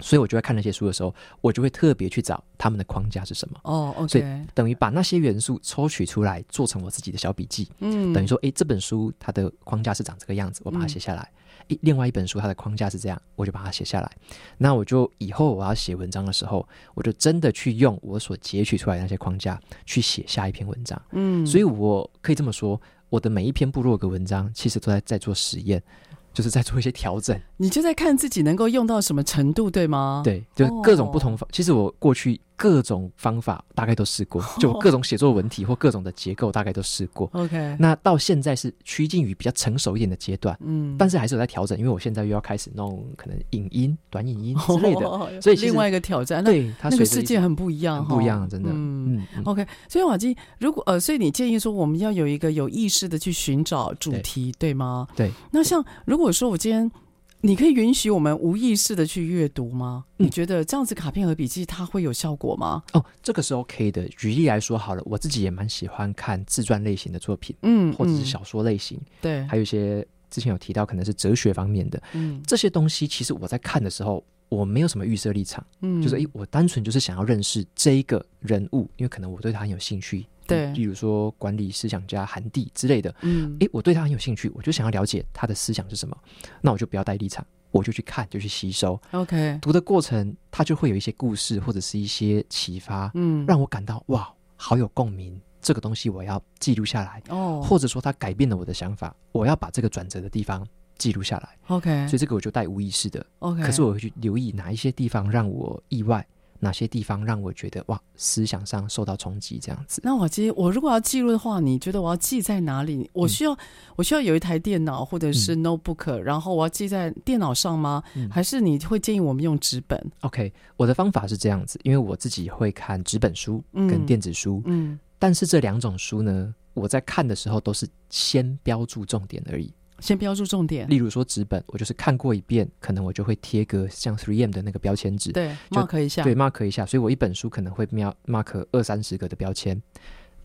所以我就会看那些书的时候，我就会特别去找他们的框架是什么。哦、oh,，OK，所以等于把那些元素抽取出来，做成我自己的小笔记。嗯，等于说，哎，这本书它的框架是长这个样子，我把它写下来。嗯另外一本书，它的框架是这样，我就把它写下来。那我就以后我要写文章的时候，我就真的去用我所截取出来的那些框架去写下一篇文章。嗯，所以我可以这么说，我的每一篇部落格文章其实都在在做实验。就是在做一些调整，你就在看自己能够用到什么程度，对吗？对，就各种不同方。Oh. 其实我过去各种方法大概都试过，就各种写作文体或各种的结构大概都试过。OK，那到现在是趋近于比较成熟一点的阶段，嗯，但是还是有在调整，因为我现在又要开始弄可能影音、短影音之类的，oh. 所以另外一个挑战。对，它那个世界很不一样，不一样，真的。嗯，嗯，OK。所以瓦基，如果呃，所以你建议说我们要有一个有意识的去寻找主题，对，对吗？对。那像如果说我今天。你可以允许我们无意识的去阅读吗？嗯，你觉得这样子卡片和笔记它会有效果吗？哦，这个是 OK 的。举例来说好了，我自己也蛮喜欢看自传类型的作品，嗯，或者是小说类型，嗯，对，还有一些之前有提到可能是哲学方面的，嗯，这些东西其实我在看的时候，我没有什么预设立场，嗯，就是诶，我单纯就是想要认识这一个人物，因为可能我对他很有兴趣。对，例如说管理思想家韩蒂之类的，嗯，诶，我对他很有兴趣，我就想要了解他的思想是什么，那我就不要带立场，我就去看，就去吸收。OK，读的过程，他就会有一些故事或者是一些启发，嗯，让我感到哇，好有共鸣，这个东西我要记录下来。哦，或者说他改变了我的想法，我要把这个转折的地方记录下来。OK，所以这个我就带无意识的。OK，可是我会去留意哪一些地方让我意外。哪些地方让我觉得哇，思想上受到冲击？这样子。那我记，我如果要记录的话，你觉得我要记在哪里？我需要，嗯、我需要有一台电脑或者是 notebook，、嗯、然后我要记在电脑上吗？嗯、还是你会建议我们用纸本？OK，我的方法是这样子，因为我自己会看纸本书跟电子书，嗯，但是这两种书呢，我在看的时候都是先标注重点而已。先标注重点，例如说纸本，我就是看过一遍，可能我就会贴个像 Three M 的那个标签纸，对就，mark 一下，对，mark 一下。所以我一本书可能会瞄 mark 二三十个的标签。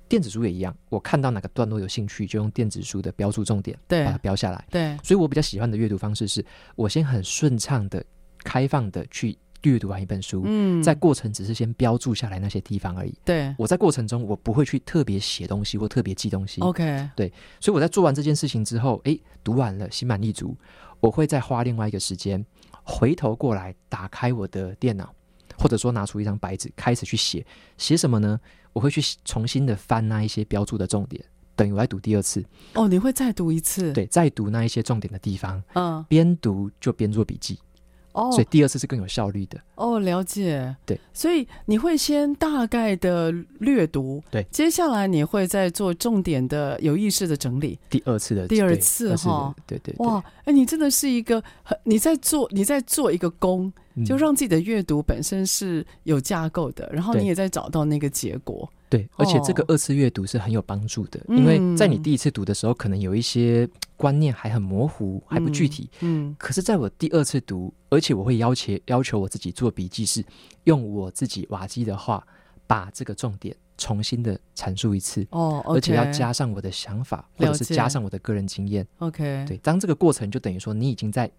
电子书也一样，我看到哪个段落有兴趣，就用电子书的标注重点，对，把它标下来。对，所以我比较喜欢的阅读方式是，我先很顺畅的、开放的去。阅读完一本书，嗯，在过程只是先标注下来那些地方而已。对，我在过程中我不会去特别写东西或特别记东西。OK，对，所以我在做完这件事情之后，诶，读完了，心满意足，我会再花另外一个时间回头过来打开我的电脑，或者说拿出一张白纸开始去写。写什么呢？我会去重新的翻那一些标注的重点，等于我来读第二次。哦，你会再读一次？对，再读那一些重点的地方。嗯，边读就边做笔记。哦，所以第二次是更有效率的。哦，了解。对，所以你会先大概的略读，对，接下来你会再做重点的有意识的整理。第二次的，第二次哈，对对，对。哇，哎，你真的是一个很，你在做，你在做一个工，就让自己的阅读本身是有架构的，然后你也在找到那个结果。对，而且这个二次阅读是很有帮助的，因为在你第一次读的时候，可能有一些观念还很模糊，还不具体。嗯，可是在我第二次读，而且我会要求要求我自己做笔记，是用我自己瓦基的话，把这个重点重新的阐述一次。哦，而且要加上我的想法，或者是加上我的个人经验。OK，对，当这个过程就等于说你已经在。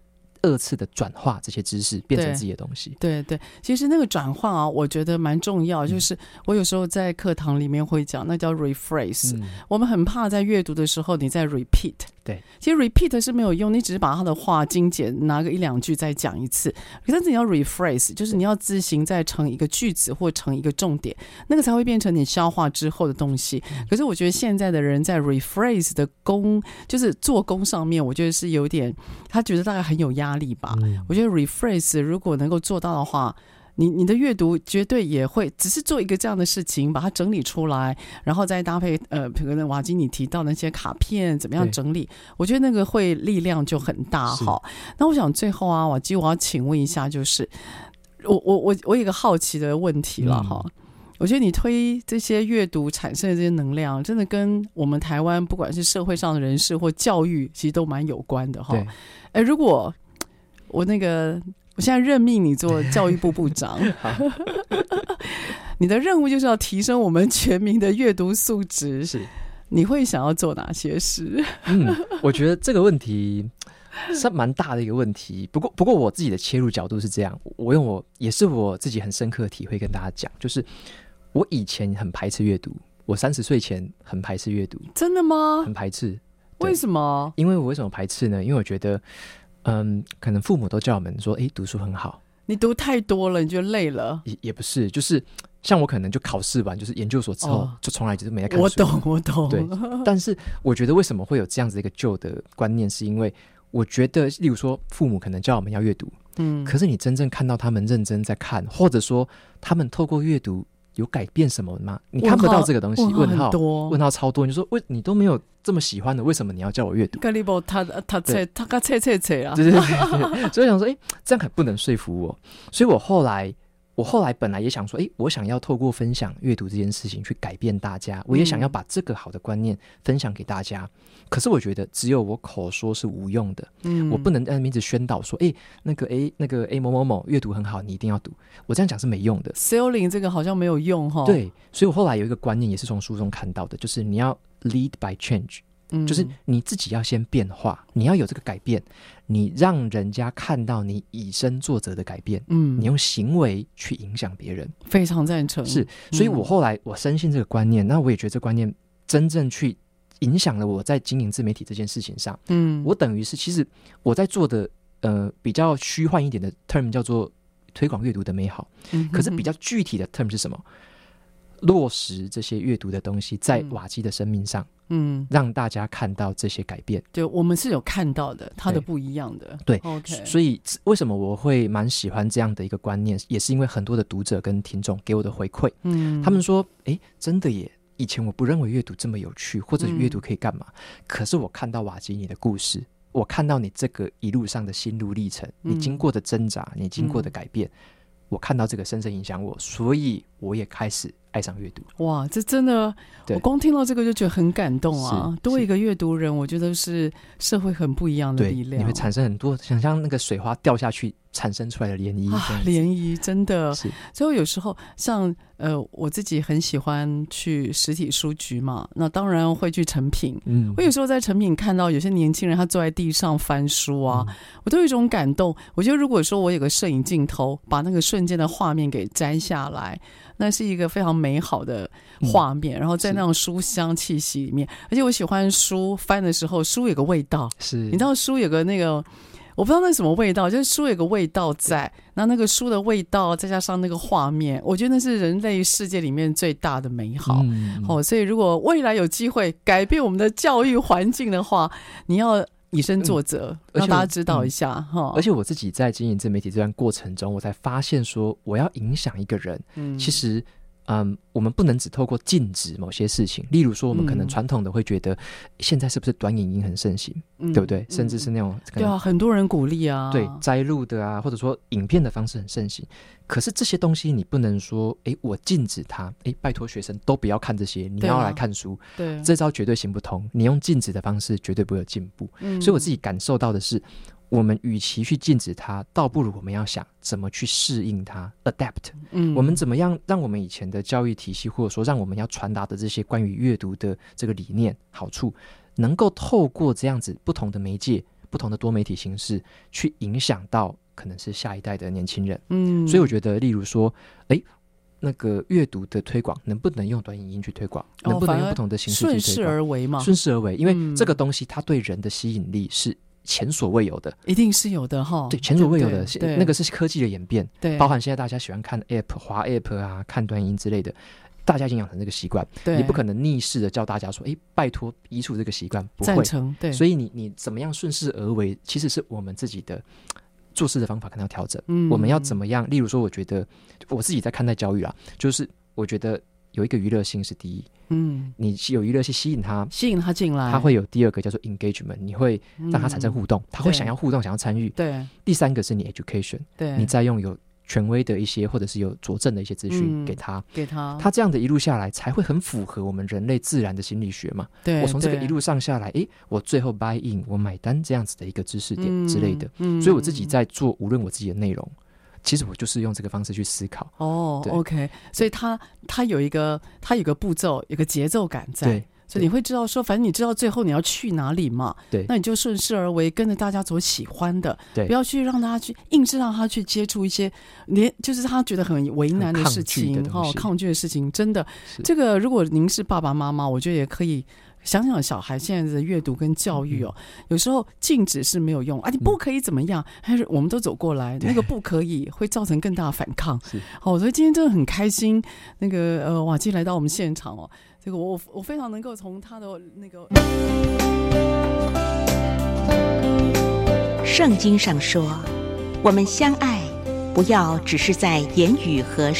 二次的转化这些知识，变成自己的东西。对对，其实那个转化啊，我觉得蛮重要。就是我有时候在课堂里面会讲，那叫 rephrase。我们很怕在阅读的时候你在 repeat。对，其实 repeat 是没有用，你只是把他的话精简，拿个一两句再讲一次。可是你要 rephrase，就是你要自行再成一个句子或成一个重点，那个才会变成你消化之后的东西。可是我觉得现在的人在 rephrase 的功，就是做工上面，我觉得是有点，他觉得大概很有压力吧。嗯、我觉得 rephrase 如果能够做到的话。你你的阅读绝对也会只是做一个这样的事情，把它整理出来，然后再搭配呃，可能瓦基你提到那些卡片怎么样整理，我觉得那个会力量就很大哈。那我想最后啊，瓦基我要请问一下，就是我我我我有一个好奇的问题了哈。嗯、我觉得你推这些阅读产生的这些能量，真的跟我们台湾不管是社会上的人士或教育，其实都蛮有关的哈。哎，如果我那个。我现在任命你做教育部部长，好 你的任务就是要提升我们全民的阅读素质。是，你会想要做哪些事？嗯，我觉得这个问题 是蛮大的一个问题。不过，不过我自己的切入角度是这样，我用我也是我自己很深刻的体会跟大家讲，就是我以前很排斥阅读，我三十岁前很排斥阅读，真的吗？很排斥，为什么？因为我为什么排斥呢？因为我觉得。嗯，可能父母都叫我们说，哎，读书很好。你读太多了，你就累了。也也不是，就是像我可能就考试完，就是研究所之后，哦、就从来就是没在看书。我懂，我懂。对，但是我觉得为什么会有这样子一个旧的观念，是因为我觉得，例如说父母可能叫我们要阅读，嗯，可是你真正看到他们认真在看，或者说他们透过阅读。有改变什么吗？你看不到这个东西，问号多，问号超多。你说为你都没有这么喜欢的，为什么你要叫我阅读？他他切他他切切切啊！对对对，所以想说，哎，这样还不能说服我。所以我后来。我后来本来也想说，诶，我想要透过分享阅读这件事情去改变大家，我也想要把这个好的观念分享给大家。嗯、可是我觉得只有我口说是无用的，嗯，我不能在名字宣导说，诶，那个，诶，那个，诶，某某某阅读很好，你一定要读。我这样讲是没用的。Selling 这个好像没有用哈。对，所以我后来有一个观念，也是从书中看到的，就是你要 lead by change。嗯，就是你自己要先变化，你要有这个改变，你让人家看到你以身作则的改变，嗯，你用行为去影响别人，非常赞成。是，所以我后来我深信这个观念，嗯，那我也觉得这个观念真正去影响了我在经营自媒体这件事情上，嗯，我等于是其实我在做的呃比较虚幻一点的 term 叫做推广阅读的美好，嗯哼哼，可是比较具体的 term 是什么？落实这些阅读的东西在瓦基的生命上。嗯，让大家看到这些改变，对，我们是有看到的，它的不一样的。对，OK。所以为什么我会蛮喜欢这样的一个观念，也是因为很多的读者跟听众给我的回馈，嗯，他们说，哎，真的耶，以前我不认为阅读这么有趣，或者阅读可以干嘛，嗯，可是我看到瓦基你的故事，我看到你这个一路上的心路历程，你经过的挣扎，你经过的改变，嗯，我看到这个深深影响我，所以我也开始。爱上阅读，哇，这真的，我光听到这个就觉得很感动啊！多一个阅读人，我觉得是社会很不一样的力量，你会产生很多，想象那个水花掉下去。产生出来的涟漪，啊，涟漪真的是。所以有时候像呃，我自己很喜欢去实体书局嘛，那当然会去成品。嗯，我有时候在成品看到有些年轻人他坐在地上翻书啊，嗯、我都有一种感动。我觉得如果说我有个摄影镜头，把那个瞬间的画面给摘下来，那是一个非常美好的画面。嗯、然后在那种书香气息里面，而且我喜欢书翻的时候，书有个味道，是你知道书有个那个。我不知道那是什么味道，就是书有个味道在，那那个书的味道再加上那个画面，我觉得那是人类世界里面最大的美好。嗯、哦，所以如果未来有机会改变我们的教育环境的话，你要以身作则，嗯、让大家知道一下哈。嗯、而且我自己在经营自媒体这段过程中，我才发现说，我要影响一个人，嗯、其实。嗯，我们不能只透过禁止某些事情，例如说，我们可能传统的会觉得，现在是不是短影音很盛行，嗯、对不对？甚至是那种对啊，很多人鼓励啊，对摘录的啊，或者说影片的方式很盛行。可是这些东西你不能说，哎，我禁止它，哎，拜托学生都不要看这些，你要来看书，对，啊、对，这招绝对行不通。你用禁止的方式绝对不会有进步。嗯、所以我自己感受到的是。我们与其去禁止它，倒不如我们要想怎么去适应它，adapt。嗯，我们怎么样让我们以前的教育体系，或者说让我们要传达的这些关于阅读的这个理念、好处，能够透过这样子不同的媒介，不同的多媒体形式去影响到可能是下一代的年轻人。嗯，所以我觉得，例如说，哎，那个阅读的推广能不能用短影音去推广？哦、能不能用不同的形式去推广？顺势而为嘛？顺势而为，因为这个东西它对人的吸引力是前所未有的，一定是有的哈。对，前所未有的，那个是科技的演变，对，包含现在大家喜欢看 App、滑 App 啊，看短影音之类的。大家已经养成这个习惯，对，你不可能逆势的叫大家说，哎，拜托移除这个习惯，不成，对。所以你你怎么样顺势而为，其实是我们自己的做事的方法可能要调整。嗯，我们要怎么样？例如说，我觉得我自己在看待教育啊，就是我觉得有一个娱乐性是第一，嗯，你有娱乐性吸引他，吸引他进来，他会有第二个叫做 engagement，你会让他产生互动，嗯、他会想要互动，想要参与。对，第三个是你 education，对，你再用有。权威的一些，或者是有佐证的一些资讯给他，嗯，给他，他这样的一路下来，才会很符合我们人类自然的心理学嘛。对，我从这个一路上下来，诶，我最后 buy in，我买单这样子的一个知识点之类的。嗯，所以我自己在做，无论我自己的内容，其实我就是用这个方式去思考。哦，OK，所以他他有一个他有个步骤，有个节奏感在。对。所以你会知道说，反正你知道最后你要去哪里嘛，对，那你就顺势而为，跟着大家所喜欢的，对，不要去让他去硬是让他去接触一些连就是他觉得很为难的事情哦，抗拒的事情，真的，这个如果您是爸爸妈妈，我觉得也可以想想小孩现在的阅读跟教育哦，嗯、有时候禁止是没有用啊，你不可以怎么样，还、嗯、是我们都走过来，那个不可以会造成更大的反抗，好、哦，所以今天真的很开心，那个呃瓦基来到我们现场哦。这个我我非常能够从他的那个圣经上说，我们相爱，不要只是在言语和。